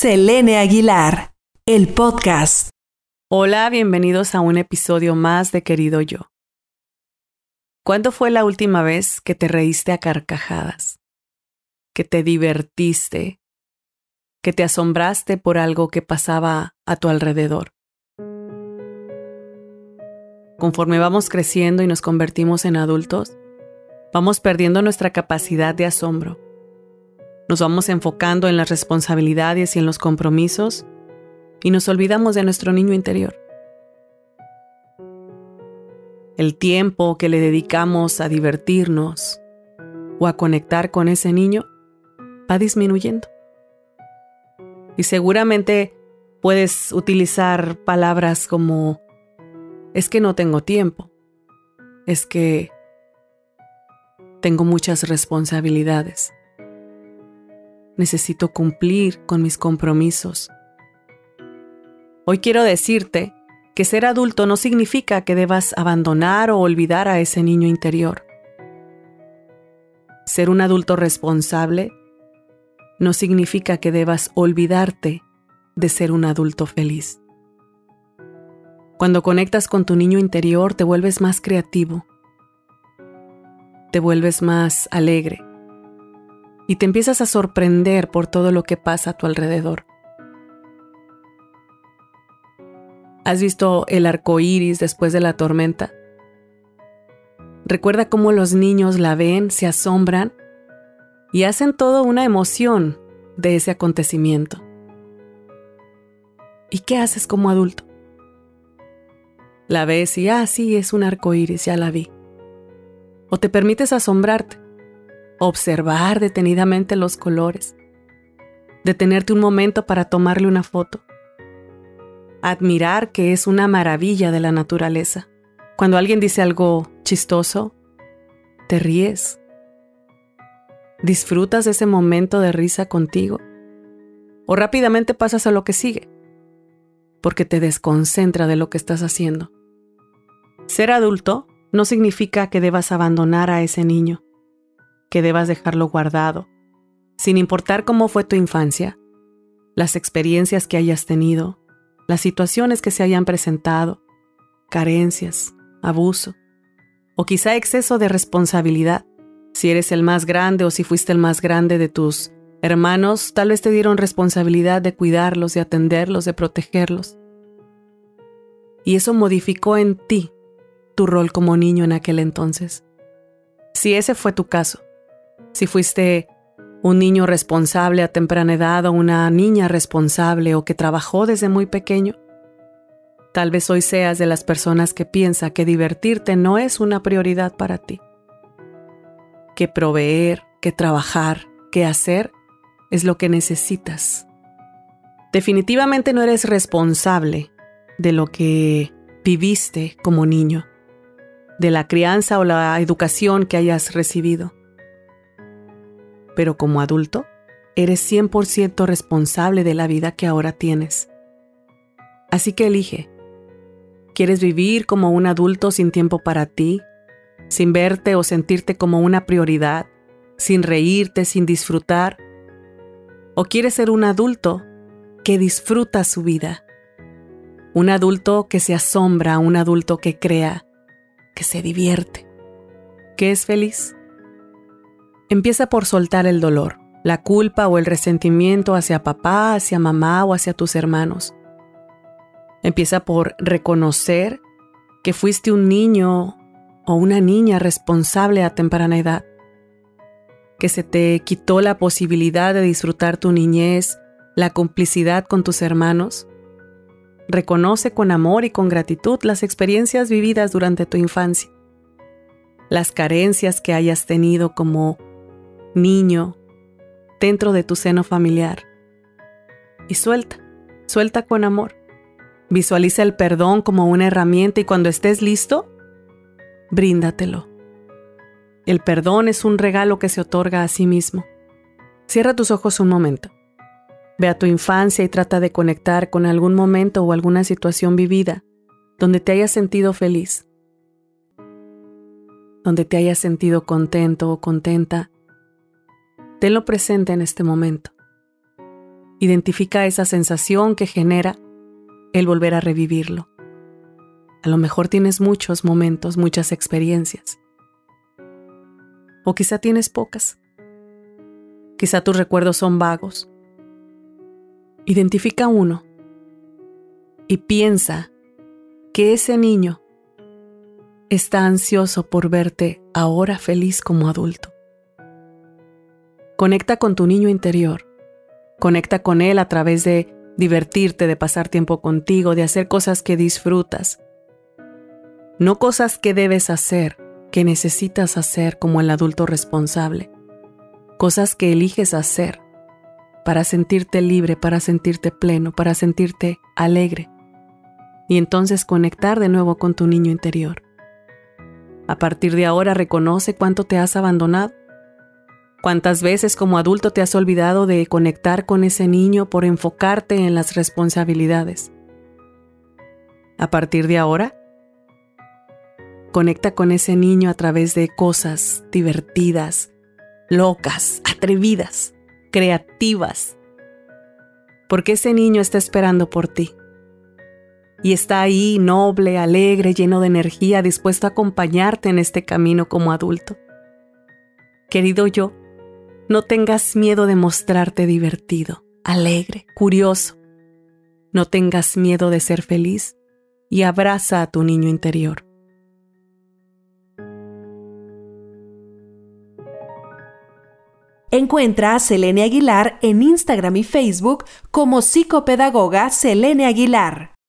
Selene Aguilar, el podcast. Hola, bienvenidos a un episodio más de Querido Yo. ¿Cuándo fue la última vez que te reíste a carcajadas? Que te divertiste? Que te asombraste por algo que pasaba a tu alrededor? Conforme vamos creciendo y nos convertimos en adultos, vamos perdiendo nuestra capacidad de asombro nos vamos enfocando en las responsabilidades y en los compromisos y nos olvidamos de nuestro niño interior. El tiempo que le dedicamos a divertirnos o a conectar con ese niño va disminuyendo. Y seguramente puedes utilizar palabras como es que no tengo tiempo, es que tengo muchas responsabilidades necesito cumplir con mis compromisos. Hoy quiero decirte que ser adulto no significa que debas abandonar o olvidar a ese niño interior. Ser un adulto responsable no significa que debas olvidarte de ser un adulto feliz. Cuando conectas con tu niño interior te vuelves más creativo, te vuelves más alegre, y te empiezas a sorprender por todo lo que pasa a tu alrededor. ¿Has visto el arco iris después de la tormenta? Recuerda cómo los niños la ven, se asombran y hacen todo una emoción de ese acontecimiento. ¿Y qué haces como adulto? La ves y, ah, sí, es un arco iris, ya la vi. O te permites asombrarte observar detenidamente los colores, detenerte un momento para tomarle una foto, admirar que es una maravilla de la naturaleza. Cuando alguien dice algo chistoso, te ríes. ¿Disfrutas ese momento de risa contigo? ¿O rápidamente pasas a lo que sigue? Porque te desconcentra de lo que estás haciendo. Ser adulto no significa que debas abandonar a ese niño que debas dejarlo guardado, sin importar cómo fue tu infancia, las experiencias que hayas tenido, las situaciones que se hayan presentado, carencias, abuso, o quizá exceso de responsabilidad. Si eres el más grande o si fuiste el más grande de tus hermanos, tal vez te dieron responsabilidad de cuidarlos, de atenderlos, de protegerlos. Y eso modificó en ti tu rol como niño en aquel entonces. Si ese fue tu caso, si fuiste un niño responsable a temprana edad o una niña responsable o que trabajó desde muy pequeño. Tal vez hoy seas de las personas que piensa que divertirte no es una prioridad para ti. Que proveer, que trabajar, que hacer es lo que necesitas. Definitivamente no eres responsable de lo que viviste como niño, de la crianza o la educación que hayas recibido pero como adulto, eres 100% responsable de la vida que ahora tienes. Así que elige. ¿Quieres vivir como un adulto sin tiempo para ti, sin verte o sentirte como una prioridad, sin reírte, sin disfrutar? ¿O quieres ser un adulto que disfruta su vida? Un adulto que se asombra, un adulto que crea, que se divierte, que es feliz. Empieza por soltar el dolor, la culpa o el resentimiento hacia papá, hacia mamá o hacia tus hermanos. Empieza por reconocer que fuiste un niño o una niña responsable a temprana edad, que se te quitó la posibilidad de disfrutar tu niñez, la complicidad con tus hermanos. Reconoce con amor y con gratitud las experiencias vividas durante tu infancia, las carencias que hayas tenido como niño, dentro de tu seno familiar. Y suelta, suelta con amor. Visualiza el perdón como una herramienta y cuando estés listo, bríndatelo. El perdón es un regalo que se otorga a sí mismo. Cierra tus ojos un momento. Ve a tu infancia y trata de conectar con algún momento o alguna situación vivida donde te hayas sentido feliz, donde te hayas sentido contento o contenta Tenlo presente en este momento. Identifica esa sensación que genera el volver a revivirlo. A lo mejor tienes muchos momentos, muchas experiencias. O quizá tienes pocas. Quizá tus recuerdos son vagos. Identifica uno y piensa que ese niño está ansioso por verte ahora feliz como adulto. Conecta con tu niño interior. Conecta con él a través de divertirte, de pasar tiempo contigo, de hacer cosas que disfrutas. No cosas que debes hacer, que necesitas hacer como el adulto responsable. Cosas que eliges hacer para sentirte libre, para sentirte pleno, para sentirte alegre. Y entonces conectar de nuevo con tu niño interior. A partir de ahora reconoce cuánto te has abandonado ¿Cuántas veces como adulto te has olvidado de conectar con ese niño por enfocarte en las responsabilidades? A partir de ahora, conecta con ese niño a través de cosas divertidas, locas, atrevidas, creativas, porque ese niño está esperando por ti. Y está ahí noble, alegre, lleno de energía, dispuesto a acompañarte en este camino como adulto. Querido yo, no tengas miedo de mostrarte divertido, alegre, curioso. No tengas miedo de ser feliz y abraza a tu niño interior. Encuentra a Selene Aguilar en Instagram y Facebook como psicopedagoga Selene Aguilar.